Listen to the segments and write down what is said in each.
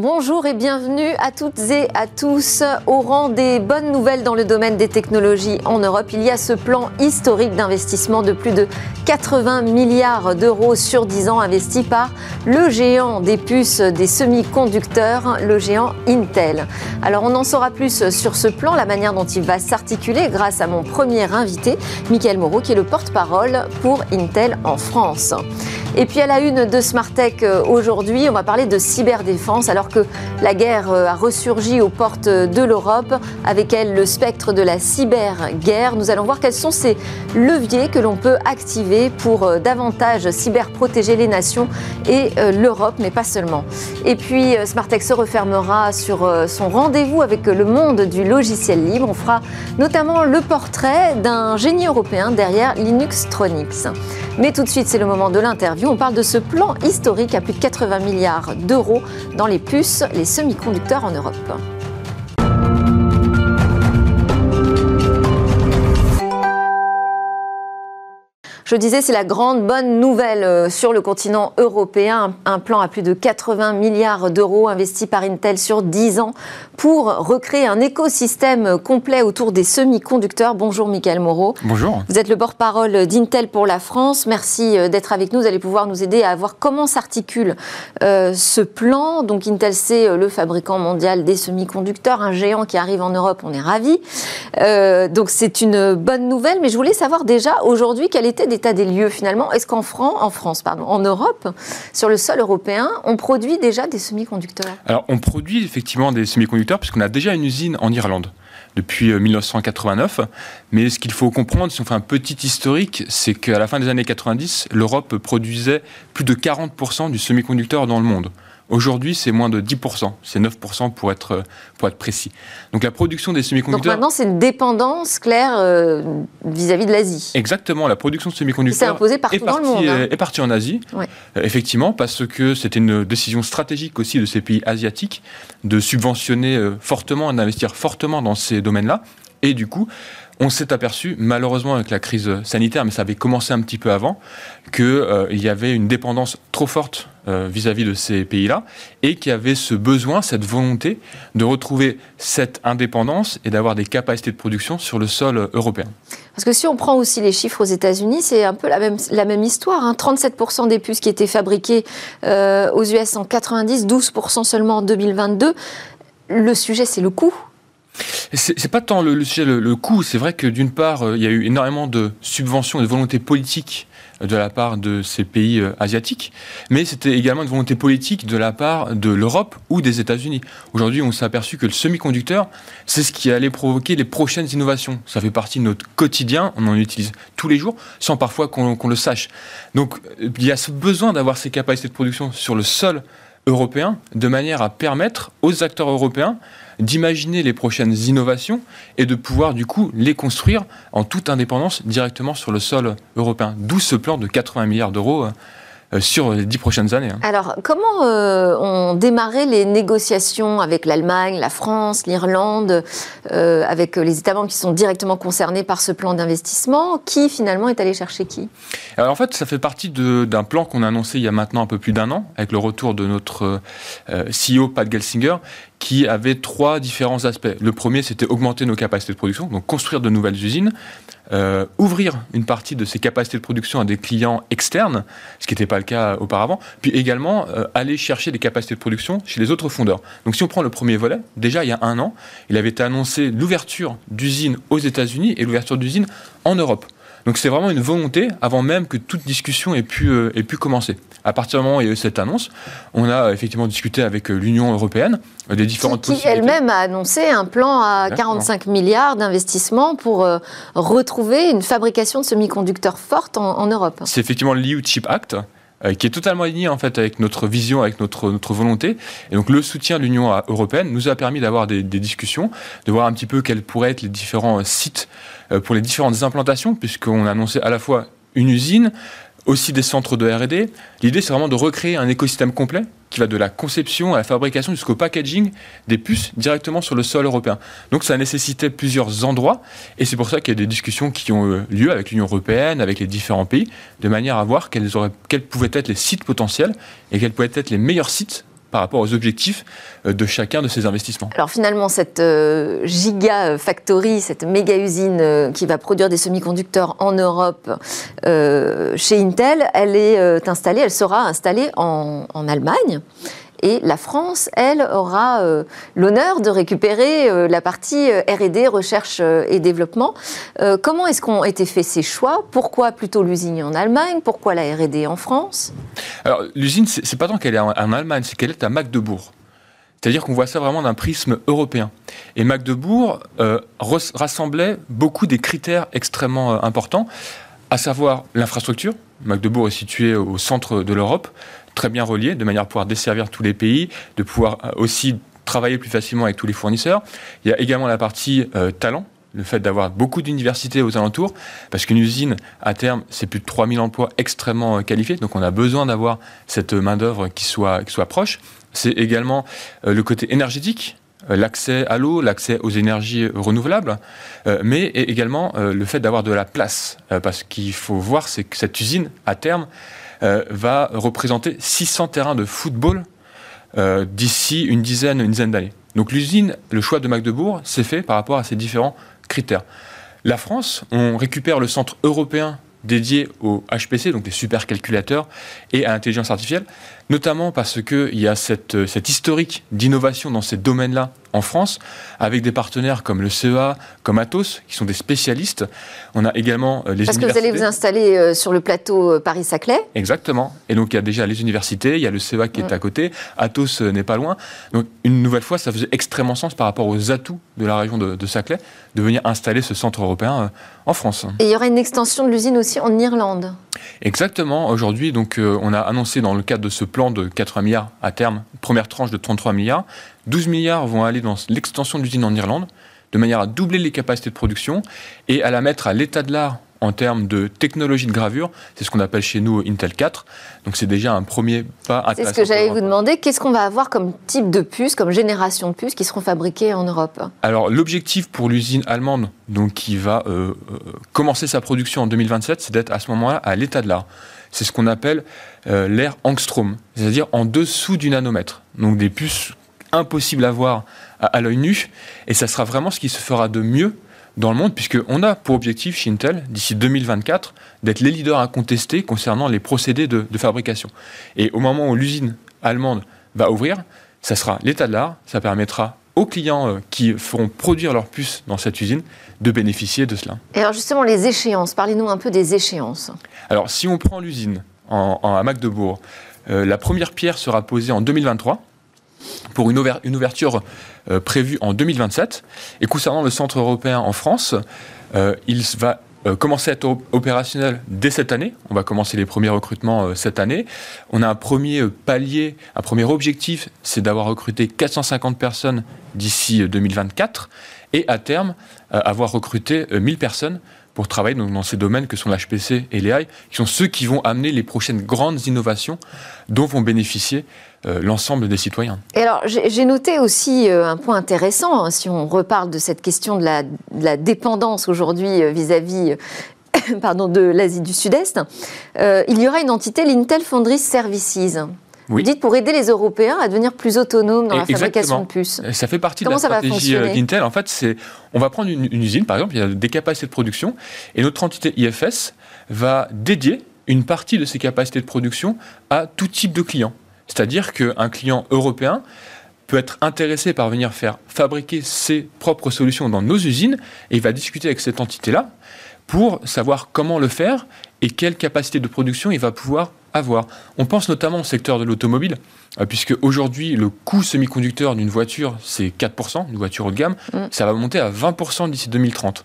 Bonjour et bienvenue à toutes et à tous. Au rang des bonnes nouvelles dans le domaine des technologies en Europe, il y a ce plan historique d'investissement de plus de 80 milliards d'euros sur 10 ans investis par le géant des puces des semi-conducteurs, le géant Intel. Alors on en saura plus sur ce plan, la manière dont il va s'articuler grâce à mon premier invité, Michael Moreau, qui est le porte-parole pour Intel en France. Et puis à la une de Smartech euh, aujourd'hui, on va parler de cyberdéfense alors que la guerre euh, a ressurgi aux portes de l'Europe, avec elle le spectre de la cyberguerre. Nous allons voir quels sont ces leviers que l'on peut activer pour euh, davantage cyberprotéger les nations et l'Europe, mais pas seulement. Et puis Smartech se refermera sur son rendez-vous avec le monde du logiciel libre. On fera notamment le portrait d'un génie européen derrière Linux Tronics. Mais tout de suite, c'est le moment de l'interview on parle de ce plan historique à plus de 80 milliards d'euros dans les puces, les semi-conducteurs en Europe. Je disais, c'est la grande bonne nouvelle euh, sur le continent européen. Un plan à plus de 80 milliards d'euros investi par Intel sur 10 ans pour recréer un écosystème complet autour des semi-conducteurs. Bonjour Michael Moreau. Bonjour. Vous êtes le porte-parole d'Intel pour la France. Merci euh, d'être avec nous. Vous allez pouvoir nous aider à voir comment s'articule euh, ce plan. Donc Intel, c'est le fabricant mondial des semi-conducteurs, un géant qui arrive en Europe. On est ravis. donc c'est une bonne nouvelle. Mais je voulais savoir déjà aujourd'hui quel était des état des lieux finalement Est-ce qu'en France, en en Europe, sur le sol européen, on produit déjà des semi-conducteurs? Alors, on produit effectivement des semi-conducteurs puisqu'on a déjà une usine en Irlande depuis 1989. Euh, Mais ce qu'il faut comprendre, si on fait un petit historique, c'est qu'à la fin des années 90, l'Europe produisait plus de 40% du semi-conducteur dans le monde. Aujourd'hui, c'est moins de 10%, c'est 9% pour être, pour être précis. Donc la production des semi-conducteurs... Donc maintenant, c'est une dépendance claire euh, vis-à-vis de l'Asie. Exactement, la production de semi-conducteurs imposé partout est, partie, dans le monde, hein. est partie en Asie, euh, effectivement, parce que c'était une décision stratégique aussi de ces pays asiatiques de subventionner euh, fortement, d'investir fortement dans ces domaines-là. Et du coup, on s'est aperçu, malheureusement avec la crise sanitaire, mais ça avait commencé un petit peu avant, qu'il euh, y avait une dépendance trop forte euh, vis-à-vis de ces pays-là, et qu'il y avait ce besoin, cette volonté de retrouver cette indépendance et d'avoir des capacités de production sur le sol européen. Parce que si on prend aussi les chiffres aux États-Unis, c'est un peu la même, la même histoire. 37% hein. des puces qui étaient fabriquées euh, aux US en 90, 12% seulement en 2022. Le sujet, c'est le coût. C'est pas tant le, le, le, coût, c'est vrai que d'une part, euh, il y a eu énormément de subventions et de volontés politiques de la part de ces pays euh, asiatiques, mais c'était également une volonté politique de la part de l'Europe ou des États-Unis. Aujourd'hui, on s'est aperçu que le semi-conducteur, c'est ce qui allait provoquer les prochaines innovations. Ça fait partie de notre quotidien, on en utilise tous les jours, sans parfois qu'on le sache. Donc, il y a ce besoin d'avoir ces capacités de production sur le sol européen, de manière à permettre aux acteurs européens d'imaginer les prochaines innovations et de pouvoir du coup les construire en toute indépendance directement sur le sol européen. D'où ce plan de 80 milliards d'euros euh, sur les dix prochaines années. Hein. Alors, comment euh, ont démarré les négociations avec l'Allemagne, la France, l'Irlande, euh, avec les États membres qui sont directement concernés par ce plan d'investissement? Qui finalement est allé chercher qui? Alors en fait, ça fait partie d'un plan qu'on a annoncé il y a maintenant un peu plus d'un an, avec le retour de notre CEO Pat Gelsinger, qui avait trois différents aspects. Le premier, c'était augmenter nos capacités de production, donc construire de nouvelles usines. Euh, ouvrir une partie de ces capacités de production à des clients externes, ce qui n'était pas le cas auparavant, puis également euh, aller chercher des capacités de production chez les autres fondeurs. Donc si on prend le premier volet, déjà il y a un an, il avait annoncé l'ouverture d'usines aux États-Unis et l'ouverture d'usines en Europe. Donc c'est vraiment une volonté avant même que toute discussion ait pu, euh, ait pu commencer. À partir du moment où il y a eu cette annonce, on a euh, effectivement discuté avec euh, l'Union européenne des différentes qui, qui elle-même a annoncé un plan à 45 milliards d'investissements pour retrouver une fabrication de semi-conducteurs forte en, Europe. C'est effectivement l'EU Chip Act, qui est totalement aligné en fait avec notre vision, avec notre, notre volonté. Et donc le soutien de l'Union européenne nous a permis d'avoir des, des, discussions, de voir un petit peu quels pourraient être les différents sites euh, pour les différentes implantations, puisqu'on a annoncé à la fois une usine, aussi des centres de R&D. L'idée, c'est vraiment de recréer un écosystème complet qui va de la conception à la fabrication jusqu'au packaging des puces directement sur le sol européen. Donc ça nécessitait plusieurs endroits et c'est pour ça qu'il y a des discussions qui ont euh, lieu avec l'Union européenne, avec les différents pays, de manière à voir quels, pouvaient être les sites potentiels et quels pouvaient être les meilleurs sites par rapport aux objectifs euh, de chacun de ces investissements. Alors finalement, cette euh, giga factory, cette méga usine euh, qui va produire des semi-conducteurs en Europe chez Intel, elle est installée, elle sera installée en Allemagne. Et la France, elle, aura l'honneur de récupérer la partie RD, recherche et développement. comment est-ce qu'ont été faits ces choix? Pourquoi plutôt l'usine en Allemagne? Pourquoi la RD en France? Alors, l'usine, c'est pas tant qu'elle est en, Allemagne, c'est qu'elle est à Magdebourg. C'est-à-dire qu'on voit ça vraiment d'un prisme européen. Et Magdebourg euh, rassemblait beaucoup des critères extrêmement euh, importants, à savoir l'infrastructure. Magdebourg est situé au centre de l'Europe, très bien relié, de manière à pouvoir desservir tous les pays, de pouvoir euh, aussi travailler plus facilement avec tous les fournisseurs. Il y a également la partie talent, le fait d'avoir beaucoup d'universités aux alentours, parce qu'une usine, à terme, c'est plus de 3000 emplois extrêmement qualifiés, donc on a besoin d'avoir cette main-d'œuvre qui soit, qui soit proche. C'est également euh, le côté énergétique, euh, l'accès à l'eau, l'accès aux énergies renouvelables, euh, mais également le fait d'avoir de la place. parce qu'il faut voir, c'est que cette usine, à terme, va représenter 600 terrains de football d'ici une dizaine, une dizaine d'années. Donc l'usine, le choix de Magdebourg, s'est fait par rapport à ces différents critères. La France, on récupère le centre européen dédié au HPC, donc les supercalculateurs, et à l'intelligence artificielle, notamment parce qu'il y a cette, cette historique d'innovation dans ces domaines-là en France, avec des partenaires comme le CEA, comme Atos, qui sont des spécialistes. On a également euh, les Parce que vous allez vous installer euh, sur le plateau euh, Paris-Saclay Exactement. Et donc il y a déjà les universités, il y a le CEA qui est à côté, Atos n'est pas loin. Donc une nouvelle fois, ça faisait extrêmement sens par rapport aux atouts de la région de, Saclay de venir installer ce centre européen en France. Et il y aura une extension de l'usine aussi en Irlande Exactement. Aujourd'hui, donc, on a annoncé dans le cadre de ce plan de 80 milliards à terme, première tranche de 33 milliards, 12 milliards vont aller dans l'extension de l'usine en Irlande, de manière à doubler les capacités de production et à la mettre à l'état de l'art en termes de technologie de gravure. C'est ce qu'on appelle chez nous Intel 4. Donc c'est déjà un premier pas C'est ce que j'allais vous demander. Qu'est-ce qu'on va avoir comme type de puces, comme génération de puces qui seront fabriquées en Europe? Alors l'objectif pour l'usine allemande, donc qui va euh, euh, commencer sa production en 2027, c'est d'être à ce moment-là à l'état de l'art. C'est ce qu'on appelle euh, l'ère angstrom, c'est-à-dire en dessous du nanomètre. Donc des puces impossible à voir à, l'œil nu. Et ça sera vraiment ce qui se fera de mieux dans le monde, puisqu'on a pour objectif chez Intel, d'ici 2024, d'être les leaders incontestés concernant les procédés de, fabrication. Et au moment où l'usine allemande va ouvrir, ça sera l'état de l'art, ça permettra aux clients euh, qui feront produire leurs puces dans cette usine de bénéficier de cela. Et alors justement, les échéances, parlez-nous un peu des échéances. Alors si on prend l'usine en, à Magdebourg, euh, la première pierre sera posée en 2023 pour une, ouverture euh, prévue en 2027. Et concernant le centre européen en France, euh, il va euh, commencer à être opérationnel dès cette année. On va commencer les premiers recrutements cette année. On a un premier palier, un premier objectif, c'est d'avoir recruté 450 personnes d'ici 2024 et à terme avoir recruté 1000 personnes pour travailler dans ces domaines que sont l'HPC et l'AI, qui sont ceux qui vont amener les prochaines grandes innovations dont vont bénéficier euh, l'ensemble des citoyens. Et alors, j'ai noté aussi euh, un point intéressant, hein, si on reparle de cette question de la, dépendance aujourd'hui euh, vis-à-vis pardon, de l'Asie du Sud-Est, il y aura une entité, l'Intel Foundry Services. Vous dites pour aider les Européens à devenir plus autonomes dans la fabrication de puces. Ça fait partie de la stratégie d'Intel. En fait, c'est on va prendre une, usine, par exemple, il y a des capacités de production, et notre entité IFS va dédier une partie de ces capacités de production à tout type de client. C'est-à-dire qu'un client européen peut être intéressé par venir faire fabriquer ses propres solutions dans nos usines, et il va discuter avec cette entité-là pour savoir comment le faire et quelle capacité de production il va pouvoir avoir. On pense notamment au secteur de l'automobile, euh, puisque aujourd'hui, le coût semi-conducteur d'une voiture, c'est 4%, une voiture haut de gamme, mm. ça va monter à 20% d'ici 2030.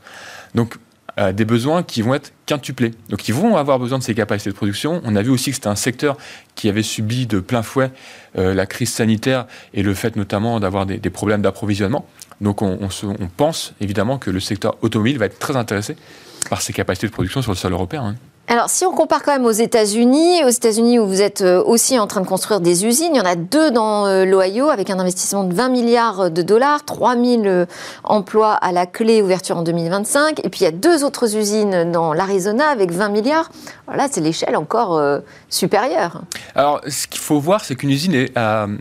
Donc, euh, des besoins qui vont être quintuplés. Donc, ils vont avoir besoin de ces capacités de production. On a vu aussi que c'était un secteur qui avait subi de plein fouet euh, la crise sanitaire et le fait notamment d'avoir des, problèmes d'approvisionnement. Donc, on, pense évidemment que le secteur automobile va être très intéressé par ces capacités de production sur le sol européen. Hein. Alors, si on compare quand même aux États-Unis, aux États-Unis où vous êtes euh, aussi en train de construire des usines, il y en a deux dans euh, l'Ohio avec un investissement de 20 milliards de dollars, 3000 euh, emplois à la clé, ouverture en 2025. Et puis, il y a deux autres usines dans l'Arizona avec 20 milliards. Voilà, c'est l'échelle encore supérieure. Alors, ce qu'il faut voir, c'est qu'une usine est,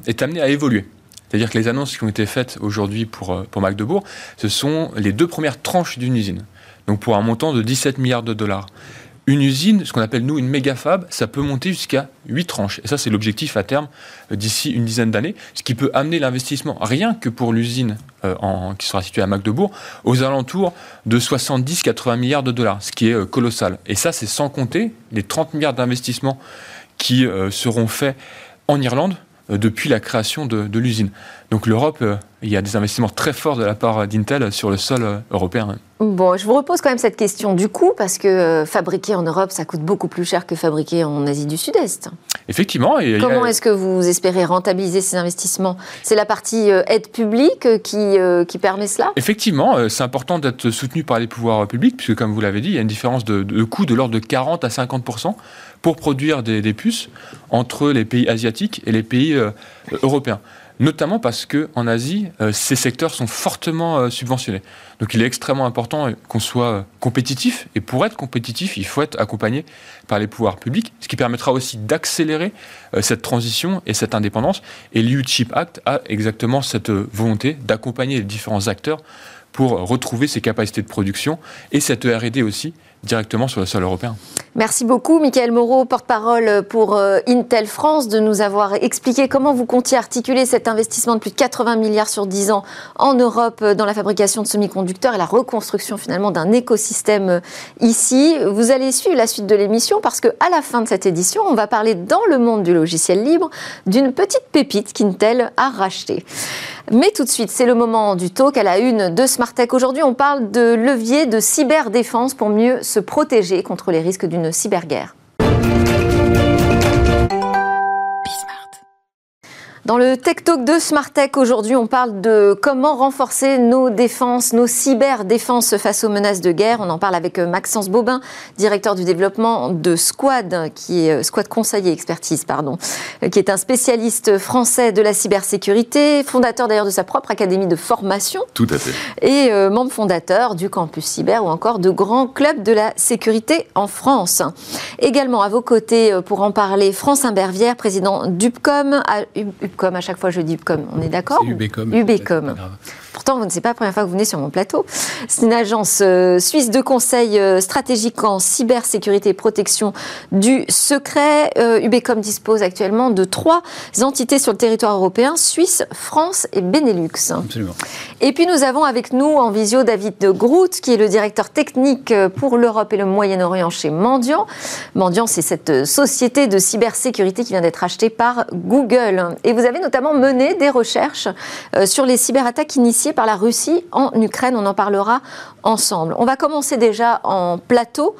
est amenée à évoluer. C'est-à-dire que les annonces qui ont été faites aujourd'hui pour, pour Magdebourg, ce sont les deux premières tranches d'une usine. Donc pour un montant de 17 milliards de dollars une usine, ce qu'on appelle nous une méga fab, ça peut monter jusqu'à 8 tranches. Et ça, c'est l'objectif à terme euh, d'ici une dizaine d'années, ce qui peut amener l'investissement, rien que pour l'usine euh, qui sera située à Magdebourg, aux alentours de 70-80 milliards de dollars, ce qui est euh, colossal. Et ça, c'est sans compter les 30 milliards d'investissements qui seront faits en Irlande depuis la création de l'usine. Donc l'Europe, il y a des investissements très forts de la part d'Intel sur le sol européen. Bon, je vous repose quand même cette question du coût, parce que euh, fabriquer en Europe, ça coûte beaucoup plus cher que fabriquer en Asie du Sud-Est. Effectivement. Et Comment est-ce que vous espérez rentabiliser ces investissements? C'est la partie euh, aide publique euh, qui, qui permet cela? Effectivement, c'est important d'être soutenu par les pouvoirs publics, puisque comme vous l'avez dit, il y a une différence de, de coût de l'ordre de 40 à 50 pour produire des, puces entre les pays asiatiques et les pays européens notamment parce qu'en Asie, euh, ces secteurs sont fortement euh, subventionnés. Donc il est extrêmement important euh, qu'on soit compétitif, et pour être compétitif, il faut être accompagné par les pouvoirs publics, ce qui permettra aussi d'accélérer cette transition et cette indépendance. Et l'EU Chip Act a exactement cette volonté d'accompagner les différents acteurs pour retrouver ses capacités de production et cette R&D aussi directement sur le sol européen. Merci beaucoup, Michael Moreau, porte-parole pour euh, Intel France, de nous avoir expliqué comment vous comptiez articuler cet investissement de plus de 80 milliards sur 10 ans en Europe euh, dans la fabrication de semi-conducteurs et la reconstruction finalement d'un écosystème euh, ici. Vous allez suivre la suite de l'émission parce qu'à la fin de cette édition, on va parler dans le monde du logiciel libre d'une petite pépite qu'Intel a rachetée. Mais tout de suite, c'est le moment du talk à la une de Smartech. Aujourd'hui, on parle de levier de cyberdéfense pour mieux protéger contre les risques d'une cyberguerre. Dans le Tech Talk de Smart Tech, aujourd'hui, on parle de comment renforcer nos défenses, nos cyberdéfenses face aux menaces de guerre. On en parle avec euh, Maxence Bobin, directeur du développement de Squad, qui est euh, Squad Conseil et Expertise, pardon, euh, qui est un spécialiste français de la cybersécurité, fondateur d'ailleurs de sa propre académie de formation. Tout à fait. Et membre fondateur du campus cyber ou encore de grands clubs de la sécurité en France. Également à vos côtés pour en parler, France Imbervière, président d'UPCOM, comme à chaque fois je dis comme, on est d'accord Ubcom. Ubcom. Pourtant, vous ne savez pas la première fois que vous venez sur mon plateau. C'est une agence euh, suisse de conseil euh, stratégique en cybersécurité et protection du secret. Euh, Ubecom dispose actuellement de trois entités sur le territoire européen, Suisse, France et Benelux. Absolument. Et puis nous avons avec nous en visio David de Groot, qui est le directeur technique pour l'Europe et le Moyen-Orient chez Mendiant. Mendiant, c'est cette société de cybersécurité qui vient d'être achetée par Google. Et vous avez notamment mené des recherches sur les cyberattaques par la Russie en Ukraine. On en parlera ensemble. On va commencer déjà en plateau.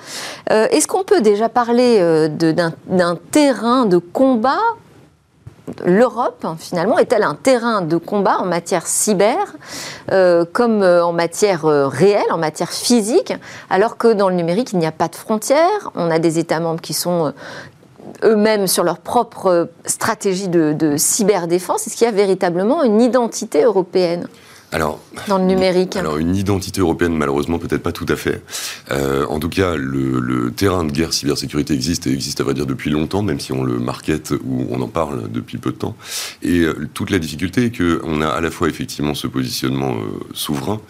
Euh, est-ce qu'on peut déjà parler euh, d'un terrain de combat? L'Europe, finalement, est-elle un terrain de combat en matière cyber, euh, comme en matière réelle, en matière physique, alors que dans le numérique, il n'y a pas de frontières? On a des États membres qui sont eux-mêmes sur leur propre stratégie de cyberdéfense. Est-ce qu'il y a véritablement une identité européenne? Alors, dans le numérique Alors, une identité européenne, malheureusement, peut-être pas tout à fait. Euh, en tout cas, le, le, terrain de guerre cybersécurité existe et existe, à vrai dire, depuis longtemps, même si on le market ou on en parle depuis peu de temps. Et euh, toute la difficulté est qu'on a à la fois, effectivement, ce positionnement euh, souverain,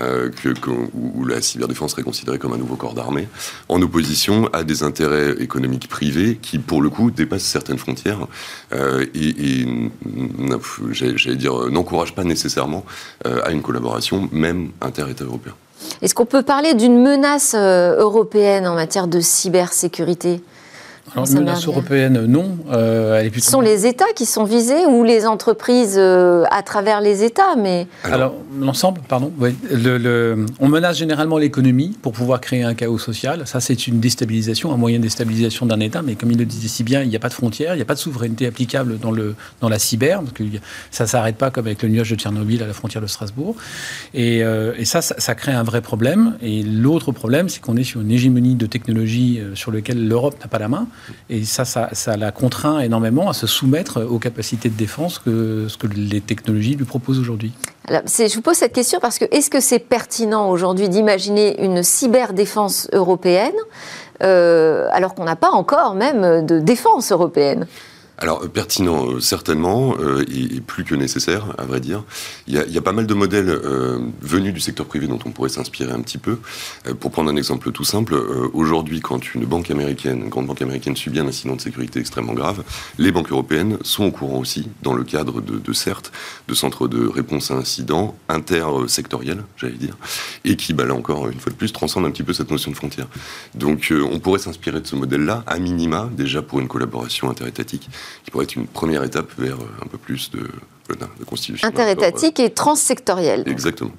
euh, que, où la cyberdéfense serait considérée comme un nouveau corps d'armée, en opposition à des intérêts économiques privés qui, pour le coup, dépassent certaines frontières euh, et, et j'allais dire, n'encouragent pas nécessairement à une collaboration, même inter-État européen. Est-ce qu'on peut parler d'une menace euh, européenne en matière de cybersécurité? Alors, une menace européenne, non. Euh, elle est plutôt... Ce sont les États qui sont visés ou les entreprises euh, à travers les États mais... Alors, l'ensemble, pardon. Oui. Le, on menace généralement l'économie pour pouvoir créer un chaos social. Ça, c'est une déstabilisation, un moyen de déstabilisation d'un État. Mais comme il le disait si bien, il n'y a pas de frontières, il n'y a pas de souveraineté applicable dans, le, dans la cyber. Parce que ça ne s'arrête pas comme avec le nuage de Tchernobyl à la frontière de Strasbourg. Et, euh, et ça, ça, ça, crée un vrai problème. Et l'autre problème, c'est qu'on est sur une hégémonie de technologie sur lequel l'Europe n'a pas la main. Et ça, ça, la contraint énormément à se soumettre aux capacités de défense que les technologies lui proposent aujourd'hui. je vous pose cette question parce que est-ce que c'est pertinent aujourd'hui d'imaginer une cyberdéfense européenne euh, alors qu'on n'a pas encore même de défense européenne? Alors euh, pertinent, euh, certainement, euh, et, plus que nécessaire, à vrai dire. Il y a, y a pas mal de modèles euh, venus du secteur privé dont on pourrait s'inspirer un petit peu. Euh, pour prendre un exemple tout simple, euh, aujourd'hui, quand une banque américaine, une grande banque américaine subit un incident de sécurité extrêmement grave, les banques européennes sont au courant aussi, dans le cadre de, de de centres de réponse à incidents intersectoriels, j'allais dire, et qui, bah, là encore, une fois de plus, transcendent un petit peu cette notion de frontière. Donc on pourrait s'inspirer de ce modèle-là, à minima, déjà pour une collaboration interétatique qui pourrait être une première étape vers euh, un peu plus de, de constitution. Interétatique et transsectorielle. Exactement.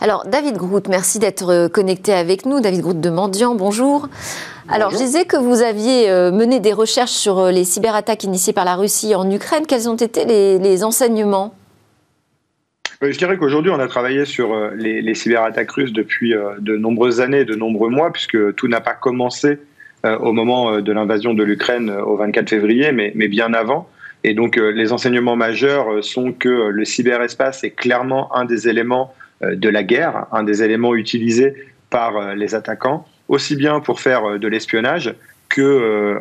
Alors, David Groot, merci d'être euh, connecté avec nous. David Groot de Mendian, bonjour. Alors, je disais que vous aviez euh, mené des recherches sur les cyberattaques initiées par la Russie en Ukraine. Quels ont été les, enseignements? Je dirais qu'aujourd'hui, on a travaillé sur les, les cyberattaques russes depuis de nombreuses années, de nombreux mois, puisque tout n'a pas commencé euh, au moment euh, de l'invasion de l'Ukraine euh, au 24 février, mais, bien avant. Et donc les enseignements majeurs sont que le cyberespace est clairement un des éléments de la guerre, un des éléments utilisés par les attaquants, aussi bien pour faire de l'espionnage que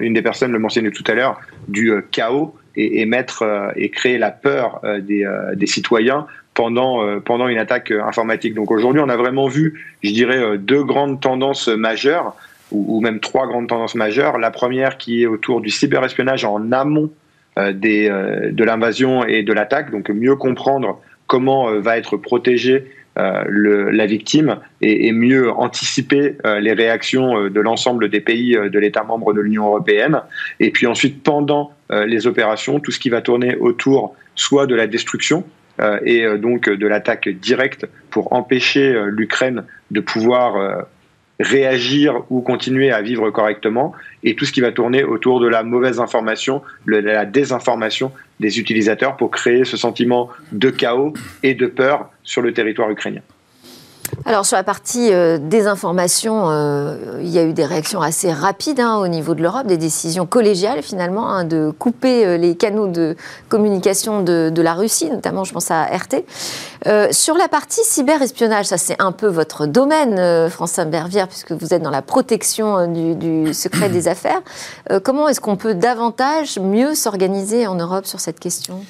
une des personnes le mentionnait tout à l'heure du chaos et, et, mettre et créer la peur des, des citoyens pendant pendant une attaque informatique. Donc aujourd'hui, on a vraiment vu, je dirais, deux grandes tendances majeures ou, même trois grandes tendances majeures. La première qui est autour du cyberespionnage en amont euh, des, euh, de l'invasion et de l'attaque, donc mieux comprendre comment euh, va être protégée la victime et mieux anticiper les réactions de l'ensemble des pays de l'État membre de l'Union européenne. Et puis ensuite, pendant les opérations, tout ce qui va tourner autour soit de la destruction, et donc de l'attaque directe pour empêcher l'Ukraine de pouvoir réagir ou continuer à vivre correctement, et tout ce qui va tourner autour de la mauvaise information, de la désinformation des utilisateurs pour créer ce sentiment de chaos et de peur sur le territoire ukrainien. Alors sur la partie euh, désinformation, euh, il y a eu des réactions assez rapides hein, au niveau de l'Europe, des décisions collégiales finalement hein, de couper euh, les canaux de communication de, la Russie, notamment je pense à RT. sur la partie cyberespionnage, ça c'est un peu votre domaine, François Bervière, puisque vous êtes dans la protection du, du secret des affaires. comment est-ce qu'on peut davantage, mieux s'organiser en Europe sur cette question?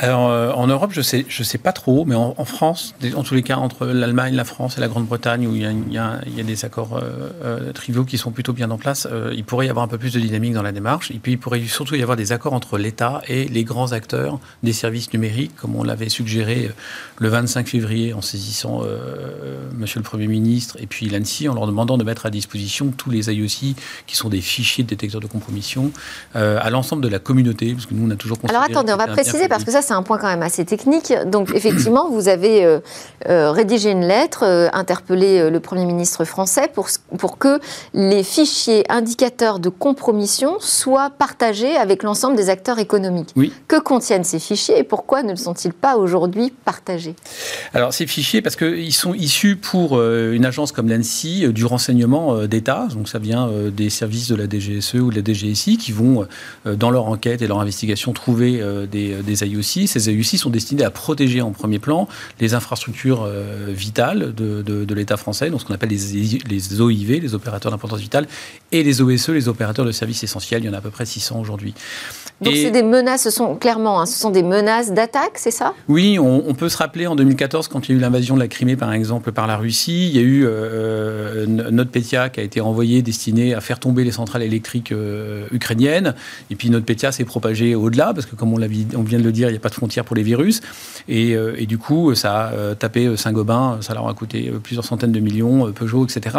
Alors, euh, en Europe, je sais, je sais pas trop, mais en, France, en tous les cas, entre l'Allemagne, la France et la Grande-Bretagne, où il y, a, il, y a, il y a, des accords euh, euh, triviaux qui sont plutôt bien en place, il pourrait y avoir un peu plus de dynamique dans la démarche. Et puis, il pourrait surtout y avoir des accords entre l'État et les grands acteurs des services numériques, comme on l'avait suggéré le 25 février en saisissant Monsieur le Premier ministre et puis l'ANSI, en leur demandant de mettre à disposition tous les IOC, qui sont des fichiers de détecteurs de compromission, à l'ensemble de la communauté, parce que nous, on a toujours Alors attendez, on va préciser, parce que ça, c'est un point quand même assez technique. Donc effectivement, vous avez euh, euh, rédigé une lettre, euh, interpellé le Premier ministre français pour, pour que les fichiers indicateurs de compromission soient partagés avec l'ensemble des acteurs économiques. Oui. Que contiennent ces fichiers et pourquoi ne le sont-ils pas aujourd'hui partagés? Alors ces fichiers, parce qu'ils sont issus pour une agence comme l'ANSI du renseignement d'État, donc ça vient des services de la DGSE ou de la DGSI qui vont, dans leur enquête et leur investigation, trouver des, des IOC ces AUC sont destinés à protéger en premier plan les infrastructures euh, vitales de, l'État français, donc ce qu'on appelle les, les OIV, les opérateurs d'importance vitale, et les OSE, les opérateurs de services essentiels. Il y en a à peu près 600 aujourd'hui. Donc c'est des menaces, ce sont clairement, hein, ce sont des menaces d'attaque, c'est ça? Oui, on, peut se rappeler en 2014 quand il y a eu l'invasion de la Crimée par exemple par la Russie, il y a eu euh, NotPetya qui a été envoyé destiné à faire tomber les centrales électriques euh, ukrainiennes, et puis NotPetya s'est propagé au-delà parce que comme on, on vient de le dire, il n'y a pas de frontières pour les virus. Et, et du coup, ça a tapé Saint-Gobain, ça leur a coûté plusieurs centaines de millions, Peugeot, etc.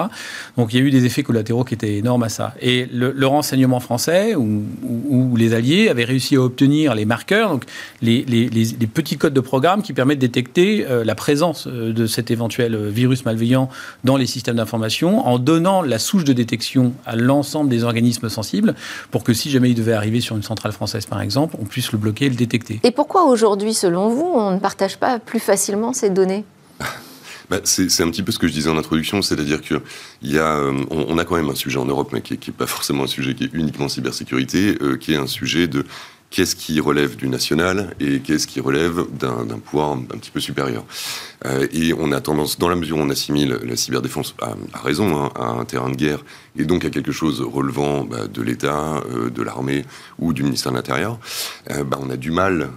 Donc il y a eu des effets collatéraux qui étaient énormes à ça. Et le, renseignement français ou, les alliés avaient réussi à obtenir les marqueurs, donc les, les, petits codes de programme qui permettent de détecter la présence de cet éventuel virus malveillant dans les systèmes d'information en donnant la souche de détection à l'ensemble des organismes sensibles pour que si jamais il devait arriver sur une centrale française par exemple, on puisse le bloquer et le détecter. Et pourquoi aujourd'hui, selon vous, on ne partage pas plus facilement ces données bah, c'est un petit peu ce que je disais en introduction, c'est-à-dire que y a, euh, on, a quand même un sujet en Europe, mais qui n'est pas forcément un sujet qui est uniquement cybersécurité, euh, qui est un sujet de qu'est-ce qui relève du national et qu'est-ce qui relève d'un pouvoir un, petit peu supérieur. Euh, et on a tendance, dans la mesure où on assimile la cyberdéfense à, raison hein, à un terrain de guerre et donc à quelque chose relevant bah, de l'État, euh, de l'armée ou du ministère de l'Intérieur, euh, bah, on a du mal,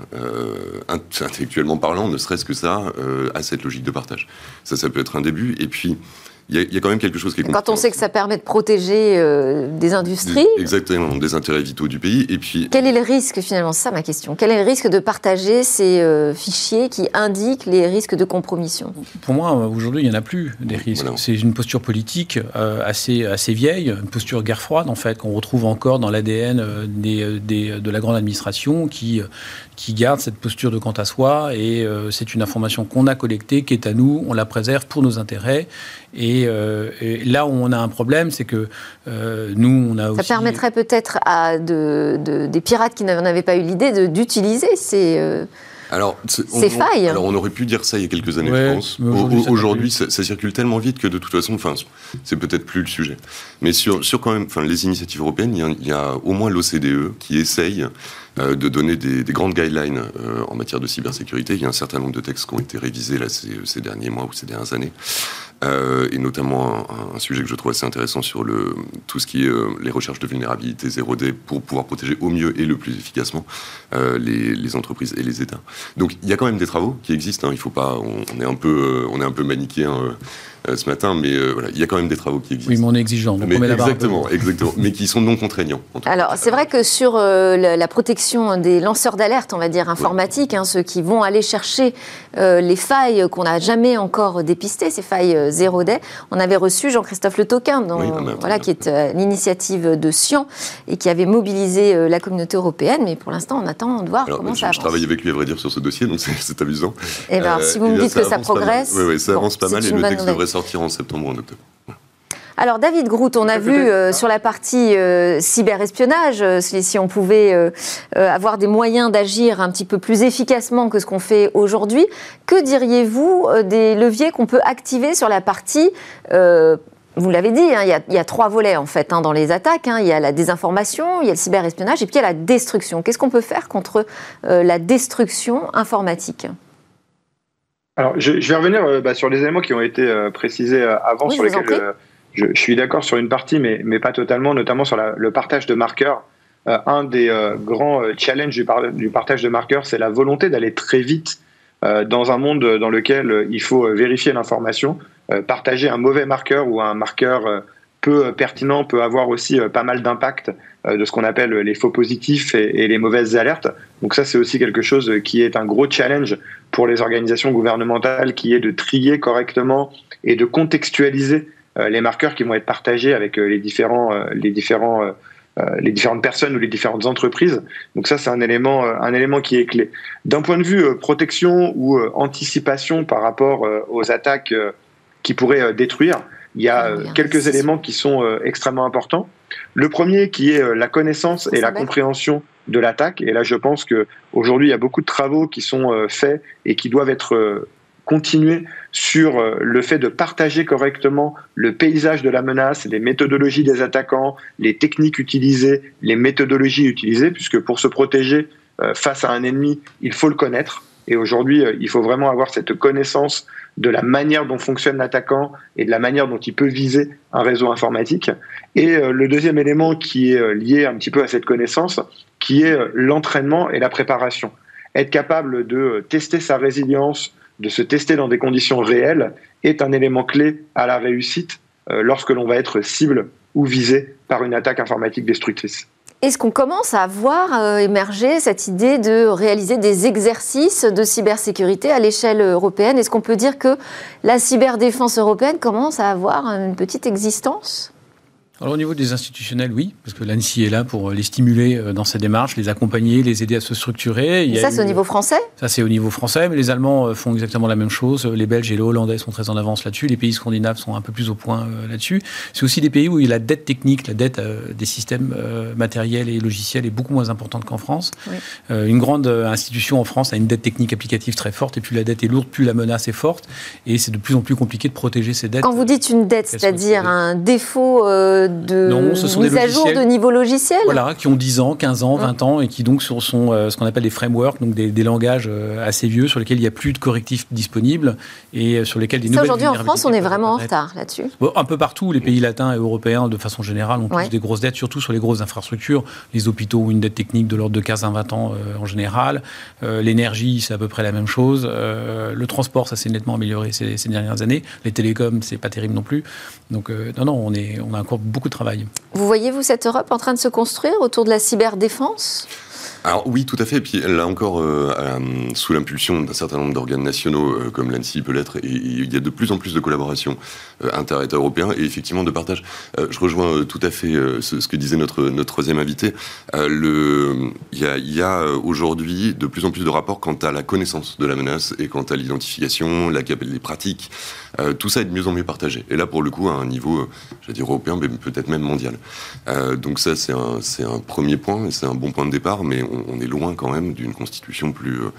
intellectuellement parlant, ne serait-ce que ça, à cette logique de partage. Ça, ça peut être un début. Et puis, il y, a quand même quelque chose qui est Quand on sait que ça permet de protéger euh, des industries. exactement, des intérêts vitaux du pays. Et puis. Quel est le risque finalement? C'est ça ma question. Quel est le risque de partager ces euh, fichiers qui indiquent les risques de compromission? Pour moi, aujourd'hui, il n'y en a plus des risques. C'est une posture politique euh, assez, assez vieille, une posture guerre froide en fait, qu'on retrouve encore dans l'ADN des, des, de la grande administration qui, qui garde cette posture de quant à soi et c'est une information qu'on a collectée, qui est à nous, on la préserve pour nos intérêts euh, et, là où on a un problème, c'est que euh, nous, on a aussi... Ça permettrait peut-être à de, des pirates qui n'en avaient pas eu l'idée d'utiliser ces... Euh, alors, on, failles. alors, on aurait pu dire ça il y a quelques années, je pense. Aujourd'hui, ça, circule tellement vite que de toute façon, enfin, c'est peut-être plus le sujet. Mais sur, sur quand même, enfin, les initiatives européennes, il y a, au moins l'OCDE qui essaye de donner des, grandes guidelines euh, en matière de cybersécurité. Il y a un certain nombre de textes qui ont été révisés ces, derniers mois ou ces dernières années. Euh, et notamment un, sujet que je trouve assez intéressant sur tout ce qui est les recherches de vulnérabilité 0D pour pouvoir protéger au mieux et le plus efficacement les, entreprises et les États. Donc il y a quand même des travaux qui existent. Hein. il faut pas, on, est un peu, on manichéen euh, ce matin, mais euh, voilà, il y a quand même des travaux qui existent. Oui, mais on est exigeant. mais exactement, exactement, mais qui sont non contraignants. Alors, c'est vrai que sur euh, la, protection des lanceurs d'alerte, on va dire informatiques, hein, ceux qui vont aller chercher les failles qu'on n'a jamais encore dépistées, ces failles zéro day, on avait reçu Jean-Christophe Le Toquin, dont, voilà, qui est l'initiative de Science et qui avait mobilisé la communauté européenne, mais pour l'instant, on attend de voir comment ça avance. Je travaille avec lui, à vrai dire, sur ce dossier, donc c'est amusant. Et eh ben, si vous me dites que ça progresse, oui, ça avance pas mal et le texte devrait sortir en septembre ou en octobre. Alors David Groot, on a vu euh, sur la partie euh, cyberespionnage, euh, si, on pouvait avoir des moyens d'agir un petit peu plus efficacement que ce qu'on fait aujourd'hui, que diriez-vous des leviers qu'on peut activer sur la partie vous l'avez dit, hein, il, y a, trois volets en fait hein, dans les attaques. Hein. Il y a la désinformation, il y a le cyberespionnage et puis il y a la destruction. Qu'est-ce qu'on peut faire contre la destruction informatique? Alors, je, vais revenir euh, bah, sur les éléments qui ont été euh, précisés euh, avant, sur lesquels je, suis d'accord sur une partie, mais, mais pas totalement, notamment sur le partage de marqueurs. un des grands challenges du, du, partage de marqueurs, c'est la volonté d'aller très vite dans un monde dans lequel il faut vérifier l'information. partager un mauvais marqueur ou un marqueur peu pertinent peut avoir aussi pas mal d'impact de ce qu'on appelle les faux positifs et, les mauvaises alertes. Donc ça, c'est aussi quelque chose qui est un gros challenge pour les organisations gouvernementales qui est de trier correctement et de contextualiser euh, les marqueurs qui vont être partagés avec euh, les différents, euh, les les différentes personnes ou les différentes entreprises. Donc ça, c'est un élément, un élément qui est clé. D'un point de vue protection ou anticipation par rapport aux attaques qui pourraient détruire, il y a quelques éléments qui sont extrêmement importants. Le premier qui est la connaissance et la compréhension de l'attaque. Et là, je pense que aujourd'hui, il y a beaucoup de travaux qui sont euh, faits et qui doivent être euh, continués sur euh, le fait de partager correctement le paysage de la menace, les méthodologies des attaquants, les techniques utilisées, les méthodologies utilisées, puisque pour se protéger face à un ennemi, il faut le connaître. Et aujourd'hui, il faut vraiment avoir cette connaissance de la manière dont fonctionne l'attaquant et de la manière dont il peut viser un réseau informatique. Et le deuxième élément qui est lié un petit peu à cette connaissance, qui est euh, l'entraînement et la préparation. Être capable de tester sa résilience, de se tester dans des conditions réelles, est un élément clé à la réussite euh, lorsque l'on va être cible ou visé par une attaque informatique destructrice. Est-ce qu'on commence à voir euh, émerger cette idée de réaliser des exercices de cybersécurité à l'échelle européenne? Est-ce qu'on peut dire que la cyberdéfense européenne commence à avoir une petite existence? Alors au niveau des institutionnels, oui, parce que l'ANSI est là pour les stimuler euh, dans ces démarches, les accompagner, les aider à se structurer. Et ça, c'est au niveau français? Ça, c'est au niveau français, mais les Allemands euh, font exactement la même chose. Les Belges et les Hollandais sont très en avance là-dessus. Les pays scandinaves sont un peu plus au point euh, là-dessus. C'est aussi des pays où la dette technique, la dette des systèmes matériels et logiciels est beaucoup moins importante qu'en France. une grande institution en France a une dette technique applicative très forte, et plus la dette est lourde, plus la menace est forte, et c'est de plus en plus compliqué de protéger ces dettes. Quand vous dites une dette, c'est-à-dire un défaut de non, ce sont mise des à jour de niveau logiciel Voilà, qui ont 10 ans, 15 ans, 20 ans et qui donc sont euh, ce qu'on appelle des frameworks, donc des, langages euh, assez vieux sur lesquels il n'y a plus de correctifs disponibles et euh, sur lesquels des nouvelles Aujourd'hui en France, on est vraiment en retard là-dessus. un peu partout, les pays latins et européens de façon générale ont tous des grosses dettes, surtout sur les grosses infrastructures. Les hôpitaux ont une dette technique de l'ordre de 15 à 20 ans en général. L'énergie, c'est à peu près la même chose. le transport, ça s'est nettement amélioré ces, ces, dernières années. Les télécoms, c'est pas terrible non plus. Donc non, non, on, est, on a encore beaucoup de travail. Vous voyez-vous cette Europe en train de se construire autour de la cyberdéfense? Alors oui, tout à fait. Et puis là encore, euh, euh, sous l'impulsion d'un certain nombre d'organes nationaux, euh, comme l'ANSI peut l'être, il y a de plus en plus de collaboration inter-États européens et effectivement de partage. je rejoins tout à fait ce, que disait notre, notre troisième invité. il y a, aujourd'hui de plus en plus de rapports quant à la connaissance de la menace et quant à l'identification, la, les pratiques. tout ça est de mieux en mieux partagé. Et là, pour le coup, à un niveau, je dire européen, mais peut-être même mondial. donc ça, c'est un, premier point, et c'est un bon point de départ, mais est loin quand même d'une constitution plus, euh,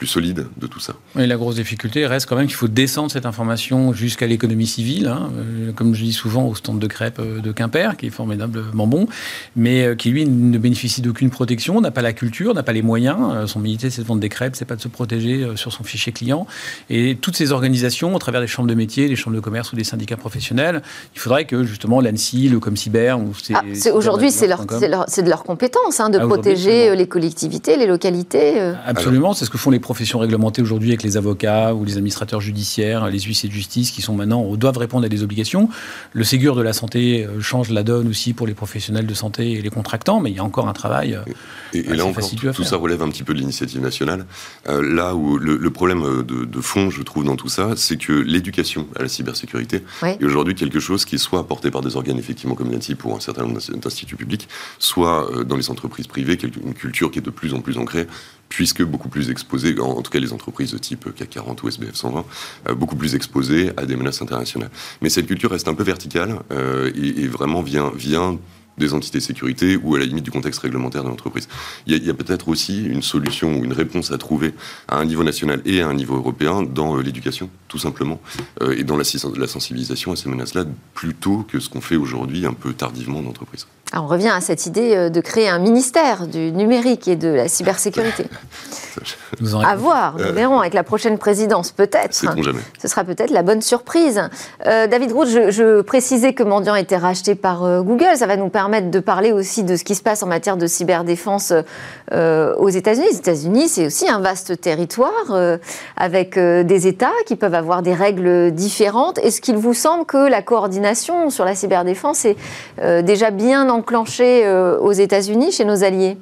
plus solide de tout ça. Et la grosse difficulté reste quand même qu'il faut descendre cette information jusqu'à l'économie civile, hein. euh, comme je dis souvent au stand de crêpes euh, de Quimper, qui est formidablement bon, mais euh, qui lui ne bénéficie d'aucune protection, n'a pas la culture, n'a pas les moyens. son métier, c'est de vendre des crêpes, c'est pas de se protéger sur son fichier client. Et toutes ces organisations, au travers des chambres de métier, des chambres de commerce ou des syndicats professionnels, il faudrait que justement l'ANSI, le Comcyber, ou ah, aujourd'hui, c'est leur, de leur compétence hein, de ah, protéger les collectivités, les localités. Absolument, c'est ce que font les professions réglementées aujourd'hui avec les avocats ou les administrateurs judiciaires, les huissiers de justice qui sont maintenant doivent répondre à des obligations. Le Ségur de la santé euh, change la donne aussi pour les professionnels de santé et les contractants, mais il y a encore un travail. Euh, et, et là encore, tout, ça relève un petit peu de l'initiative nationale. Euh, là où le, problème de, fond, je trouve, dans tout ça, c'est que l'éducation à la cybersécurité est aujourd'hui quelque chose qui est soit apporté par des organes effectivement comme l'ANSI pour un certain nombre d'instituts publics, soit dans les entreprises privées, une culture qui est de plus en plus ancrée puisque beaucoup plus exposées, en, tout cas les entreprises de type CAC 40 ou SBF 120, euh, beaucoup plus exposées à des menaces internationales. Mais cette culture reste un peu verticale euh, et, vraiment vient, vient des entités de sécurité ou à la limite du contexte réglementaire de l'entreprise. Il y a, peut-être aussi une solution ou une réponse à trouver à un niveau national et à un niveau européen dans euh, l'éducation, tout simplement, et dans la, la sensibilisation à ces menaces-là, plutôt que ce qu'on fait aujourd'hui un peu tardivement dans l'entreprise on revient à cette idée euh, de créer un ministère du numérique et de la cybersécurité. à voir, nous verrons avec la prochaine présidence, peut-être. Ce sera peut-être la bonne surprise. Euh, David Roux, je, précisais que Mendiant était racheté par euh, Google. Ça va nous permettre de parler aussi de ce qui se passe en matière de cyberdéfense aux États-Unis. Les États-Unis, c'est aussi un vaste territoire avec des États qui peuvent avoir des règles différentes. Est-ce qu'il vous semble que la coordination sur la cyberdéfense est déjà bien en enclenché euh, aux États-Unis, chez nos alliés?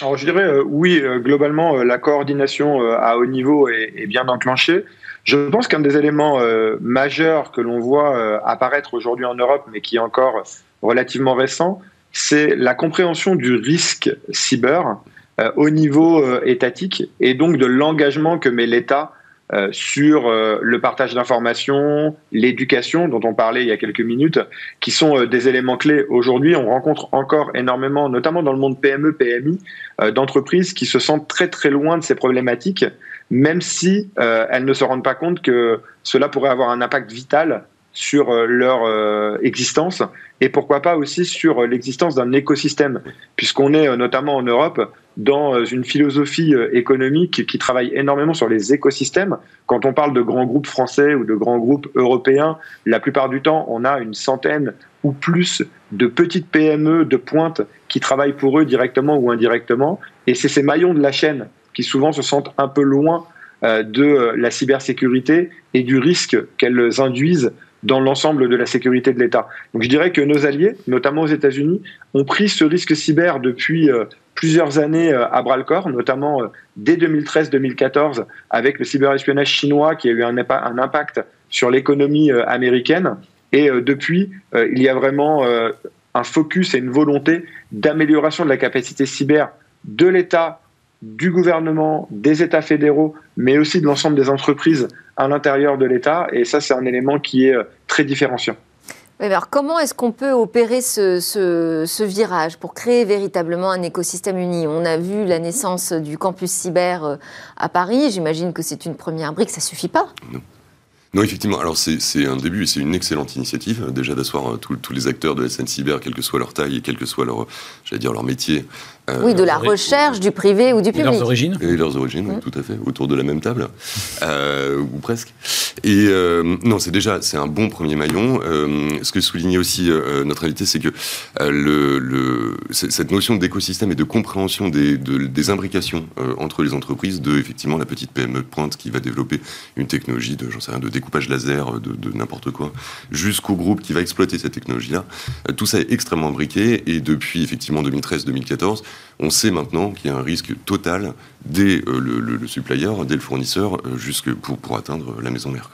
Alors je dirais euh, oui, euh, globalement, la coordination à haut niveau est, bien enclenchée. Je pense qu'un des éléments majeurs que l'on voit apparaître aujourd'hui en Europe, mais qui est encore relativement récent, c'est la compréhension du risque cyber au niveau étatique et donc de l'engagement que met l'État euh, sur euh, le partage d'informations, l'éducation dont on parlait il y a quelques minutes, qui sont euh, des éléments clés. Aujourd'hui, on rencontre encore énormément, notamment dans le monde PME, PMI, d'entreprises qui se sentent très très loin de ces problématiques, même si elles ne se rendent pas compte que cela pourrait avoir un impact vital sur leur existence et pourquoi pas aussi sur l'existence d'un écosystème, puisqu'on est notamment en Europe dans euh, une philosophie euh, économique qui travaille énormément sur les écosystèmes. Quand on parle de grands groupes français ou de grands groupes européens, la plupart du temps, on a une centaine ou plus de petites PME de pointe qui travaillent pour eux directement ou indirectement. Et c'est ces maillons de la chaîne qui souvent se sentent un peu loin euh, de la cybersécurité et du risque qu'elles induisent dans l'ensemble de la sécurité de l'État. Donc je dirais que nos alliés, notamment aux États-Unis, ont pris ce risque cyber depuis plusieurs années à bras le corps, notamment dès 2013-2014 avec le cyberespionnage chinois qui a eu un, un impact sur l'économie américaine. Et depuis, il y a vraiment un focus et une volonté d'amélioration de la capacité cyber de l'État, du gouvernement, des États fédéraux, mais aussi de l'ensemble des entreprises à l'intérieur de l'État. Et ça, c'est un élément qui est euh, très différenciant. alors comment est-ce qu'on peut opérer ce, ce, virage pour créer véritablement un écosystème uni? On a vu la naissance du campus cyber euh, à Paris. J'imagine que c'est une première brique. Ça suffit pas non, effectivement. Alors, c'est un début et c'est une excellente initiative, euh, déjà d'asseoir euh, tous les acteurs de la scène cyber, quelle que soit leur taille et quel que soit leur, j'allais dire, leur métier, euh, oui, de la recherche, du privé ou du public. Et leurs origines. Et leurs origines, mmh. tout à fait, autour de la même table, euh, ou presque. Et euh, non, c'est déjà, c'est un bon premier maillon. ce que soulignait aussi notre invité, c'est que le, le, cette notion d'écosystème et de compréhension des, des imbrications entre les entreprises, de effectivement la petite PME de pointe qui va développer une technologie de, j'en sais rien, de découpage laser, de, de n'importe quoi, jusqu'au groupe qui va exploiter cette technologie-là. tout ça est extrêmement imbriqué et depuis effectivement 2013-2014, on sait maintenant qu'il y a un risque total dès euh, le, supplier, dès le fournisseur, euh, jusque pour, pour atteindre la maison mère.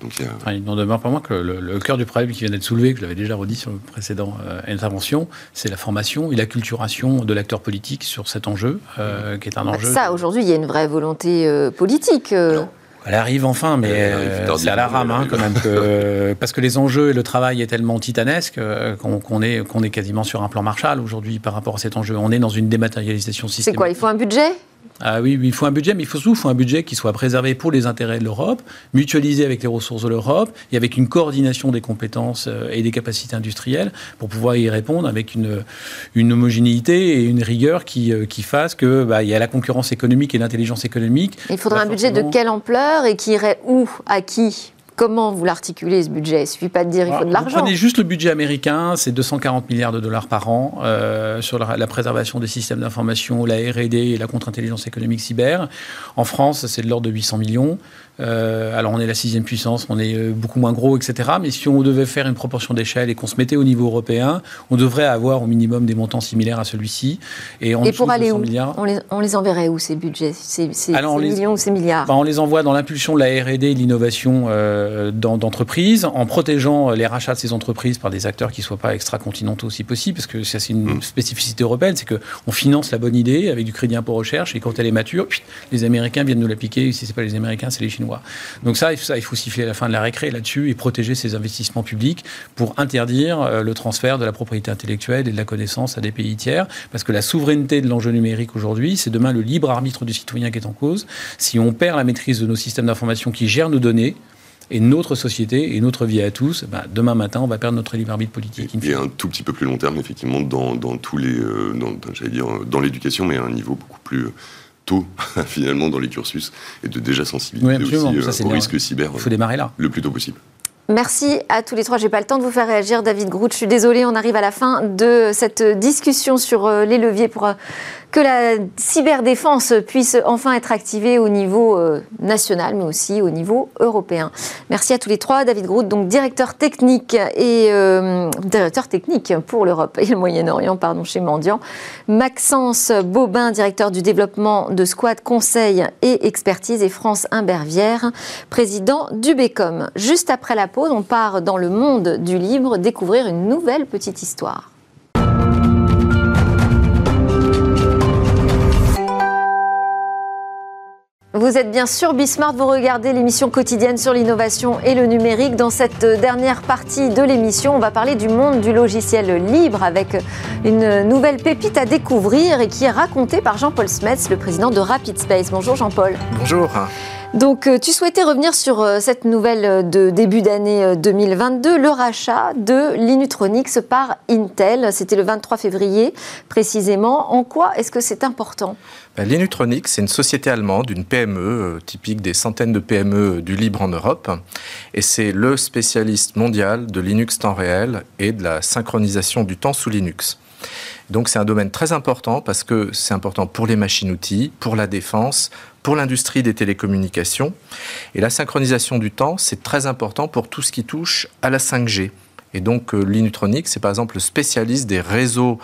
Donc, il, n'en demeure pas moins que le, cœur du problème qui vient d'être soulevé, que je l'avais déjà redit sur le précédent euh, intervention, c'est la formation et l'acculturation de l'acteur politique sur cet enjeu, qui est un enjeu. Ça, aujourd'hui, il y a une vraie volonté politique. Elle arrive enfin, mais euh, c'est à la rame hein, quand même. Que, parce que les enjeux et le travail est tellement titanesque euh, qu'on est, qu'on est quasiment sur un plan Marshall aujourd'hui par rapport à cet enjeu. On est dans une dématérialisation systémique. C'est quoi Il faut un budget? Ah oui, il faut un budget, mais il faut surtout faut un budget qui soit préservé pour les intérêts de l'Europe, mutualisé avec les ressources de l'Europe et avec une coordination des compétences euh, et des capacités industrielles pour pouvoir y répondre avec une, une homogénéité et une rigueur qui, euh, qui fasse que bah, il y a la concurrence économique et l'intelligence économique. Il faudra un budget de quelle ampleur et qui irait où, à qui? Comment vous l'articulez ce budget? Il ne suffit pas de dire qu'il faut de l'argent. Prenez juste le budget américain, c'est 240 milliards de dollars par an euh, sur la, préservation des systèmes d'information, la R&D et la contre-intelligence économique cyber. En France, c'est de l'ordre de 800 millions. Euh, alors on est la sixième puissance, on est euh, beaucoup moins gros, etc. Mais si on devait faire une proportion d'échelle et qu'on se mettait au niveau européen, on devrait avoir au minimum des montants similaires à celui-ci. Et, pour aller où on les, on les, enverrait où ces budgets, ces, millions ou ces milliards? Bah, On les envoie dans l'impulsion de la R&D et de l'innovation euh, d'entreprises, en protégeant les rachats de ces entreprises par des acteurs qui ne soient pas extra-continentaux si possible, parce que ça c'est une mmh. spécificité européenne, c'est qu'on finance la bonne idée avec du crédit impôt recherche, et quand elle est mature, les Américains viennent nous l'appliquer, si ce n'est pas les Américains, c'est les Chinois. Donc ça, il faut siffler la fin de la récré là-dessus et protéger ces investissements publics pour interdire euh, le transfert de la propriété intellectuelle et de la connaissance à des pays tiers. Parce que la souveraineté de l'enjeu numérique aujourd'hui, c'est demain le libre arbitre du citoyen qui est en cause. Si on perd la maîtrise de nos systèmes d'information qui gèrent nos données, et notre société et notre vie à tous, bah, demain matin, on va perdre notre libre arbitre politique. Et, un tout petit peu plus long terme, effectivement, dans, tous les, euh, j'allais dire, dans l'éducation, mais à un niveau beaucoup plus tôt finalement dans les cursus et de déjà sensibiliser aussi euh, au risque cyber. Il faut démarrer là. Le plus tôt possible. Merci à tous les trois. J'ai pas le temps de vous faire réagir, David Groot. Je suis désolée, on arrive à la fin de cette discussion sur euh, les leviers pour euh, que la cyberdéfense puisse enfin être activée au niveau euh, national, mais aussi au niveau européen. Merci à tous les trois. David Groot, donc directeur technique et euh, directeur technique pour l'Europe et le Moyen-Orient, pardon, chez Mendiant. Maxence Bobin, directeur du développement de Squad Conseil et Expertise, et France Imbervière, président du BECOM. Juste après la pause, on part dans le monde du livre découvrir une nouvelle petite histoire. Vous êtes bien sûr Bismart, vous regardez l'émission quotidienne sur l'innovation et le numérique. Dans cette dernière partie de l'émission, on va parler du monde du logiciel libre avec une nouvelle pépite à découvrir et qui est racontée par Jean-Paul Smets, le président de Rapid Space. Bonjour Jean-Paul. Bonjour. Donc, euh, tu souhaitais revenir sur euh, cette nouvelle euh, de début d'année 2022, le rachat de Linutronics par Intel. C'était le 23 février précisément. En quoi est-ce que c'est important? Ben, Linutronics, c'est une société allemande, une PME, typique des centaines de PME du libre en Europe. Et c'est le spécialiste mondial de Linux temps réel et de la synchronisation du temps sous Linux. Donc c'est un domaine très important parce que c'est important pour les machines-outils, pour la défense, pour l'industrie des télécommunications. Et la synchronisation du temps, c'est très important pour tout ce qui touche à la 5G. Et donc, euh, Linutronic, c'est par exemple le spécialiste des réseaux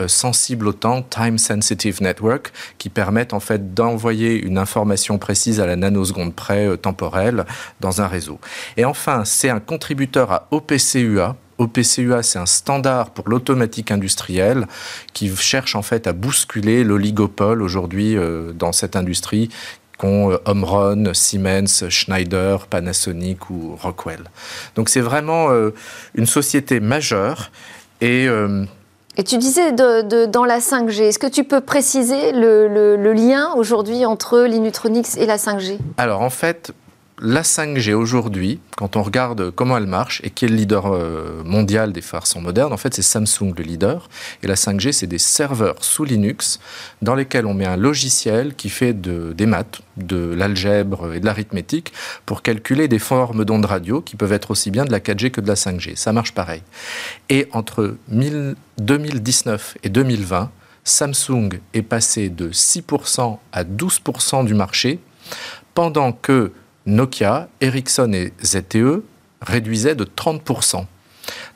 euh, sensibles au temps, Time Sensitive Network, qui permettent en fait d'envoyer une information précise à la nanoseconde près euh, temporelle dans un réseau. Et enfin, c'est un contributeur à OPCUA, OPCUA, c'est un standard pour l'automatique industrielle qui cherche en fait à bousculer l'oligopole aujourd'hui dans cette industrie qu'ont Omron, Siemens, Schneider, Panasonic ou Rockwell. Donc c'est vraiment euh, une société majeure et euh, et tu disais de, dans la 5G, est-ce que tu peux préciser le, le lien aujourd'hui entre l'Inutronics et la 5G Alors en fait, la 5G aujourd'hui, quand on regarde comment elle marche et qui est le leader euh, mondial des façons modernes, en fait, c'est Samsung le leader. Et la 5G, c'est des serveurs sous Linux dans lesquels on met un logiciel qui fait des maths, de l'algèbre et de l'arithmétique pour calculer des formes d'ondes radio qui peuvent être aussi bien de la 4G que de la 5G. Ça marche pareil. Et entre 2019 et 2020, Samsung est passé de 6% à 12% du marché, pendant que Nokia, Ericsson et ZTE réduisaient de 30%.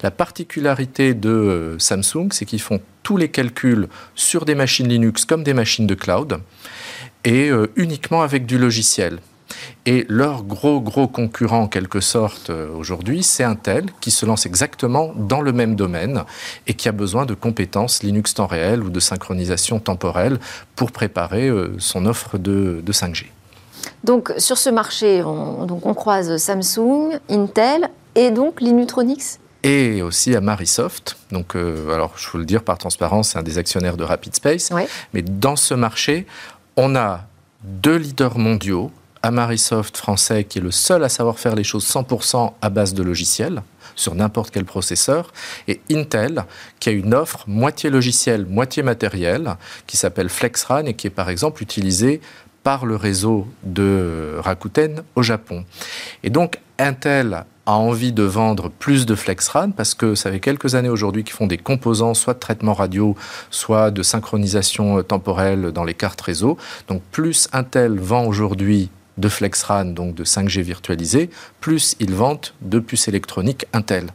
La particularité de euh, Samsung, c'est qu'ils font tous les calculs sur des machines Linux comme des machines de cloud et euh, uniquement avec du logiciel. Et leur gros gros concurrent en quelque sorte euh, aujourd'hui, c'est Intel qui se lance exactement dans le même domaine et qui a besoin de compétences Linux temps réel ou de synchronisation temporelle pour préparer son offre de 5G. Donc sur ce marché, on, donc on croise Samsung, Intel et donc Linutronics et aussi à Marisoft. Donc, euh, alors, je veux le dire par transparence, c'est un des actionnaires de Rapid Space. Mais dans ce marché, on a deux leaders mondiaux. Amarisoft français, qui est le seul à savoir faire les choses 100% à base de logiciels sur n'importe quel processeur, et Intel, qui a une offre moitié logiciel, moitié matériel, qui s'appelle FlexRAN et qui est par exemple utilisée par le réseau de Rakuten au Japon. Et donc Intel a envie de vendre plus de FlexRAN parce que ça fait quelques années aujourd'hui qu'ils font des composants soit de traitement radio, soit de synchronisation temporelle dans les cartes réseau. Donc plus Intel vend aujourd'hui de FlexRAN, donc de 5G virtualisé, plus ils vendent de puces électroniques Intel.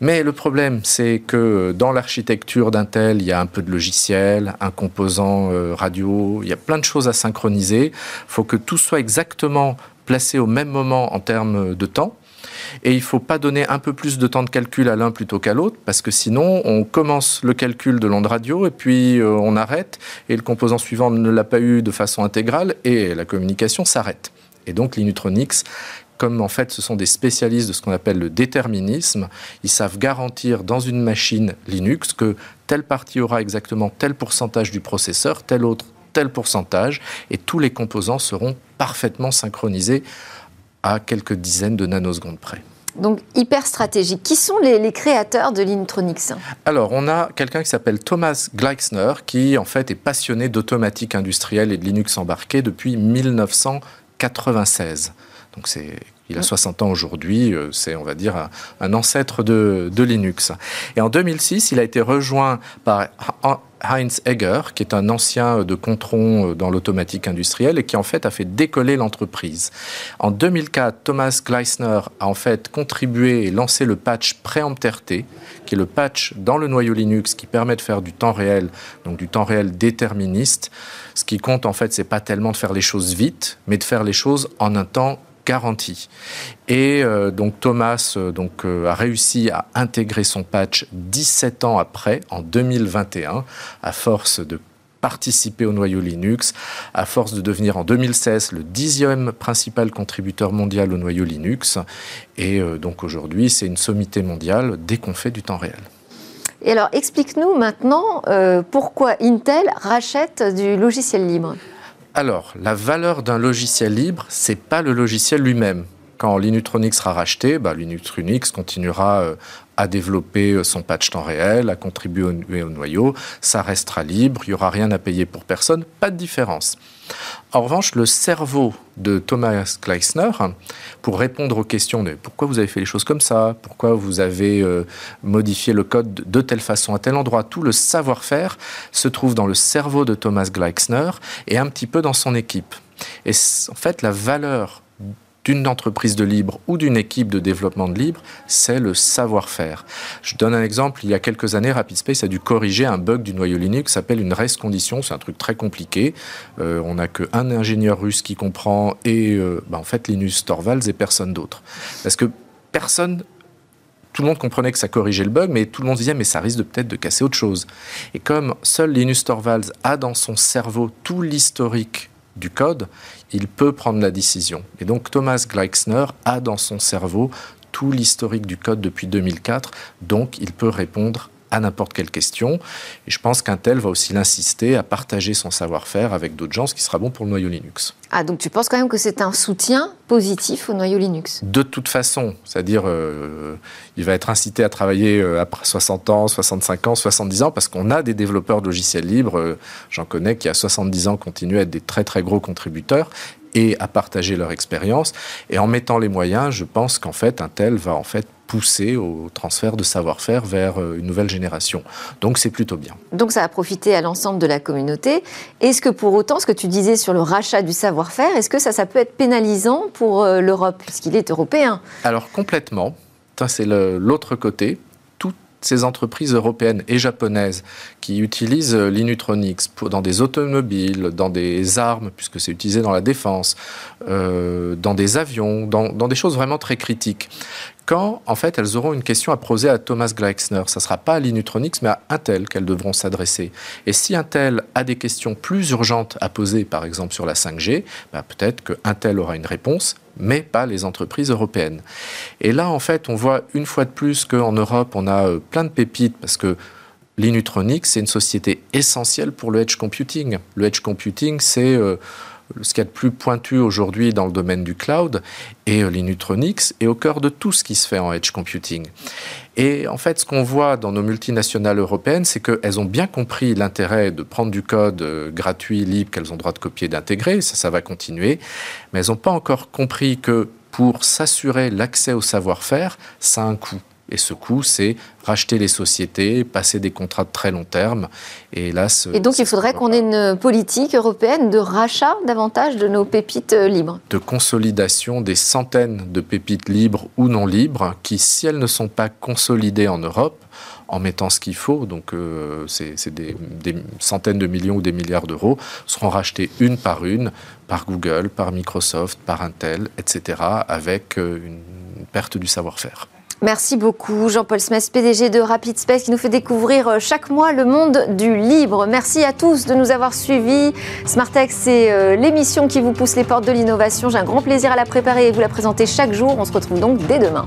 Mais le problème, c'est que dans l'architecture d'Intel, il y a un peu de logiciel, un composant euh, radio, il y a plein de choses à synchroniser. Il faut que tout soit exactement placé au même moment en termes de temps. Et il ne faut pas donner un peu plus de temps de calcul à l'un plutôt qu'à l'autre, parce que sinon, on commence le calcul de l'onde radio et puis euh, on arrête, et le composant suivant ne l'a pas eu de façon intégrale, et la communication s'arrête. Et donc, Linutronics comme en fait ce sont des spécialistes de ce qu'on appelle le déterminisme, ils savent garantir dans une machine Linux que telle partie aura exactement tel pourcentage du processeur, tel autre tel pourcentage, et tous les composants seront parfaitement synchronisés à quelques dizaines de nanosecondes près. Donc hyper stratégique. Qui sont les, créateurs de Lintronics Alors on a quelqu'un qui s'appelle Thomas Gleixner qui en fait est passionné d'automatique industrielle et de Linux embarqué depuis 1996. Donc c'est il a 60 ans aujourd'hui, euh, c'est, on va dire, un, ancêtre de, Linux. Et en 2006, il a été rejoint par Heinz Egger, qui est un ancien de Contron euh, dans l'automatique industrielle et qui en fait a fait décoller l'entreprise. En 2004, Thomas Gleisner a en fait contribué et lancé le patch Préempter-T, qui est le patch dans le noyau Linux qui permet de faire du temps réel, donc du temps réel déterministe. Ce qui compte en fait, c'est pas tellement de faire les choses vite, mais de faire les choses en un temps garantie. Et euh, donc Thomas euh, donc, euh, a réussi à intégrer son patch 17 ans après, en 2021, à force de participer au noyau Linux, à force de devenir en 2016 le dixième principal contributeur mondial au noyau Linux. Et donc aujourd'hui, c'est une sommité mondiale dès qu'on fait du temps réel. Et alors, explique-nous maintenant pourquoi Intel rachète du logiciel libre? Alors, la valeur d'un logiciel libre, c'est pas le logiciel lui-même. Quand Linutronics sera racheté, bah, Linutronics continuera euh, à développer son patch temps réel, à contribuer au, au noyau. Ça restera libre, il n'y aura rien à payer pour personne, pas de différence. En revanche, le cerveau de Thomas Gleisner, pour répondre aux questions de pourquoi vous avez fait les choses comme ça, pourquoi vous avez euh, modifié le code de telle façon à tel endroit, tout le savoir-faire se trouve dans le cerveau de Thomas Gleisner et un petit peu dans son équipe. Et en fait, la valeur d'une entreprise de libre ou d'une équipe de développement de libre, c'est le savoir-faire. Je donne un exemple. Il y a quelques années, RapidSpace a dû corriger un bug du noyau Linux qui s'appelle une race condition. C'est un truc très compliqué. Euh, on n'a qu'un ingénieur russe qui comprend et euh, bah, en fait Linus Torvalds et personne d'autre. Parce que personne tout le monde comprenait que ça corrigeait le bug, mais tout le monde disait mais ça risque de peut-être de casser autre chose. Et comme seul Linus Torvalds a dans son cerveau tout l'historique du code, il peut prendre la décision. Et donc Thomas Gleixner a dans son cerveau tout l'historique du code depuis 2004, donc il peut répondre à n'importe quelle question. Et je pense qu'Intel va aussi l'insister à partager son savoir-faire avec d'autres gens, ce qui sera bon pour le noyau Linux. Ah, donc tu penses quand même que c'est un soutien positif au noyau Linux? De toute façon, c'est-à-dire euh, il va être incité à travailler euh, après 60 ans, 65 ans, 70 ans, parce qu'on a des développeurs de logiciels libres, euh, j'en connais qui à 70 ans continuent à être des très très gros contributeurs, et à partager leur expérience. Et en mettant les moyens, je pense qu'en fait, Intel va en fait pousser au transfert de savoir-faire vers euh, une nouvelle génération. Donc c'est plutôt bien. Donc ça a profité à l'ensemble de la communauté. Est-ce que pour autant, ce que tu disais sur le rachat du savoir-faire, est-ce que ça, ça peut être pénalisant pour euh, l'Europe, puisqu'il est européen? Alors complètement. C'est l'autre côté ces entreprises européennes et japonaises qui utilisent euh, l'Inutronics dans des automobiles, dans des armes, puisque c'est utilisé dans la défense, euh, dans des avions, dans, dans, des choses vraiment très critiques. Quand, en fait, elles auront une question à poser à Thomas Gleixner, ça ne sera pas à l'Inutronics, mais à Intel qu'elles devront s'adresser. Et si Intel a des questions plus urgentes à poser, par exemple sur la 5G, bah, peut-être que Intel aura une réponse mais pas les entreprises européennes. Et là, en fait, on voit une fois de plus qu'en Europe, on a euh, plein de pépites parce que l'Inutronics, c'est une société essentielle pour le edge computing. Le edge computing, c'est euh, ce qu'il y a de plus pointu aujourd'hui dans le domaine du cloud, et euh, l'Inutronics est au cœur de tout ce qui se fait en edge computing. Et en fait, ce qu'on voit dans nos multinationales européennes, c'est qu'elles ont bien compris l'intérêt de prendre du code euh, gratuit, libre, qu'elles ont droit de copier d'intégrer, ça, ça va continuer, mais elles n'ont pas encore compris que pour s'assurer l'accès au savoir-faire, ça a un coût. Et ce coût, c'est racheter les sociétés, passer des contrats de très long terme. Et là, et donc, il faudrait qu'on ait une politique européenne de rachat davantage de nos pépites euh, libres. De consolidation des centaines de pépites libres ou non libres qui, si elles ne sont pas consolidées en Europe, en mettant ce qu'il faut, donc euh, c'est des, des, centaines de millions ou des milliards d'euros, seront rachetés une par une par Google, par Microsoft, par Intel, etc., avec euh, une perte du savoir-faire. Merci beaucoup Jean-Paul Smith, PDG de Rapid Space, qui nous fait découvrir euh, chaque mois le monde du libre. Merci à tous de nous avoir suivis. Smartex, c'est euh, l'émission qui vous pousse les portes de l'innovation. J'ai un grand plaisir à la préparer et vous la présenter chaque jour. On se retrouve donc dès demain.